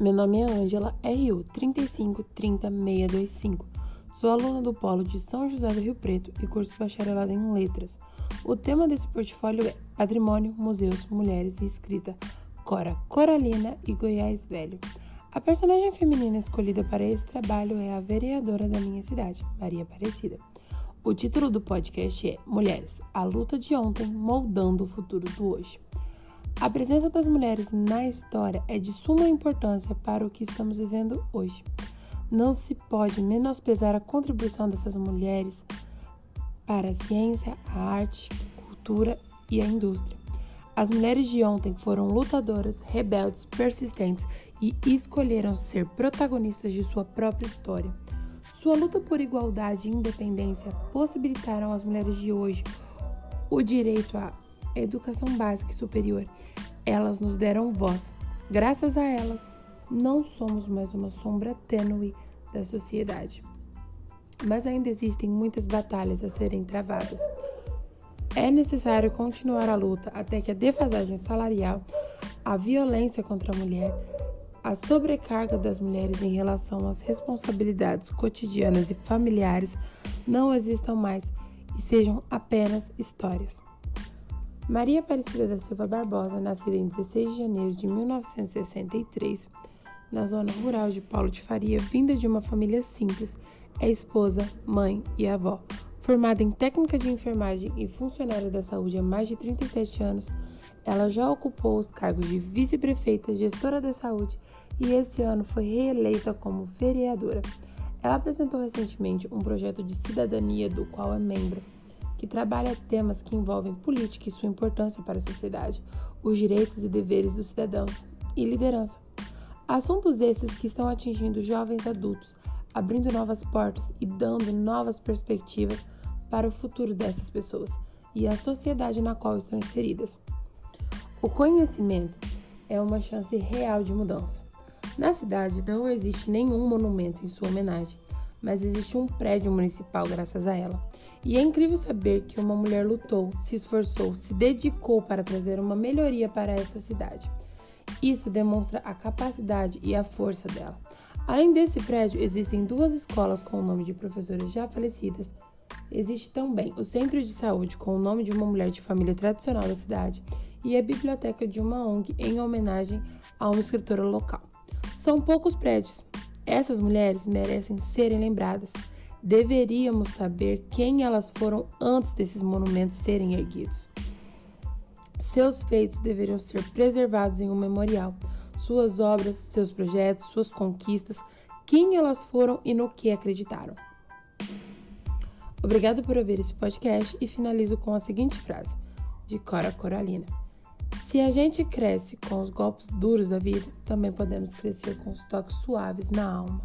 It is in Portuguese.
Meu nome é Ângela RU 3530625. Sou aluna do Polo de São José do Rio Preto e curso bacharelado em Letras. O tema desse portfólio é Patrimônio, Museus, Mulheres e Escrita, Cora Coralina e Goiás Velho. A personagem feminina escolhida para esse trabalho é a vereadora da minha cidade, Maria Aparecida. O título do podcast é Mulheres, a luta de ontem moldando o futuro do hoje. A presença das mulheres na história é de suma importância para o que estamos vivendo hoje. Não se pode menosprezar a contribuição dessas mulheres para a ciência, a arte, a cultura e a indústria. As mulheres de ontem foram lutadoras, rebeldes, persistentes e escolheram ser protagonistas de sua própria história. Sua luta por igualdade e independência possibilitaram às mulheres de hoje o direito à educação básica e superior. Elas nos deram voz. Graças a elas, não somos mais uma sombra tênue da sociedade. Mas ainda existem muitas batalhas a serem travadas. É necessário continuar a luta até que a defasagem salarial, a violência contra a mulher, a sobrecarga das mulheres em relação às responsabilidades cotidianas e familiares não existam mais e sejam apenas histórias. Maria Aparecida da Silva Barbosa, nascida em 16 de janeiro de 1963, na zona rural de Paulo de Faria, vinda de uma família simples, é esposa, mãe e avó. Formada em técnica de enfermagem e funcionária da saúde há mais de 37 anos, ela já ocupou os cargos de vice-prefeita, gestora da saúde e esse ano foi reeleita como vereadora. Ela apresentou recentemente um projeto de cidadania do qual é membro, que trabalha temas que envolvem política e sua importância para a sociedade, os direitos e deveres dos cidadãos e liderança. Assuntos esses que estão atingindo jovens adultos, abrindo novas portas e dando novas perspectivas para o futuro dessas pessoas e a sociedade na qual estão inseridas. O conhecimento é uma chance real de mudança. Na cidade não existe nenhum monumento em sua homenagem, mas existe um prédio municipal graças a ela. E é incrível saber que uma mulher lutou, se esforçou, se dedicou para trazer uma melhoria para essa cidade. Isso demonstra a capacidade e a força dela. Além desse prédio, existem duas escolas com o nome de professoras já falecidas. Existe também o Centro de Saúde com o nome de uma mulher de família tradicional da cidade e a biblioteca de uma ONG em homenagem a uma escritora local. São poucos prédios. Essas mulheres merecem serem lembradas. Deveríamos saber quem elas foram antes desses monumentos serem erguidos. Seus feitos deveriam ser preservados em um memorial. Suas obras, seus projetos, suas conquistas, quem elas foram e no que acreditaram. Obrigado por ouvir esse podcast e finalizo com a seguinte frase, de Cora Coralina. Se a gente cresce com os golpes duros da vida, também podemos crescer com os toques suaves na alma.